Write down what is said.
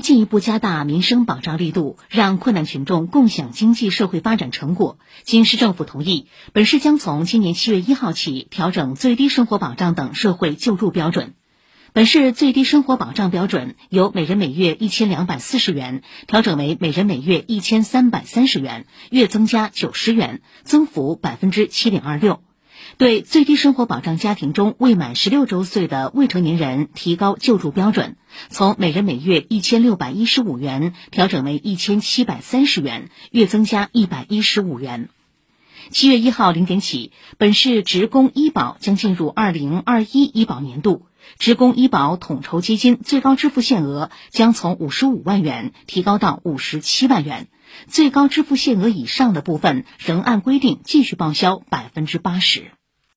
进一步加大民生保障力度，让困难群众共享经济社会发展成果，经市政府同意，本市将从今年七月一号起调整最低生活保障等社会救助标准。本市最低生活保障标准由每人每月一千两百四十元调整为每人每月一千三百三十元，月增加九十元，增幅百分之七点二六。对最低生活保障家庭中未满十六周岁的未成年人提高救助标准，从每人每月一千六百一十五元调整为一千七百三十元，月增加一百一十五元。七月一号零点起，本市职工医保将进入二零二一医保年度，职工医保统筹基金最高支付限额将从五十五万元提高到五十七万元，最高支付限额以上的部分仍按规定继续报销百分之八十。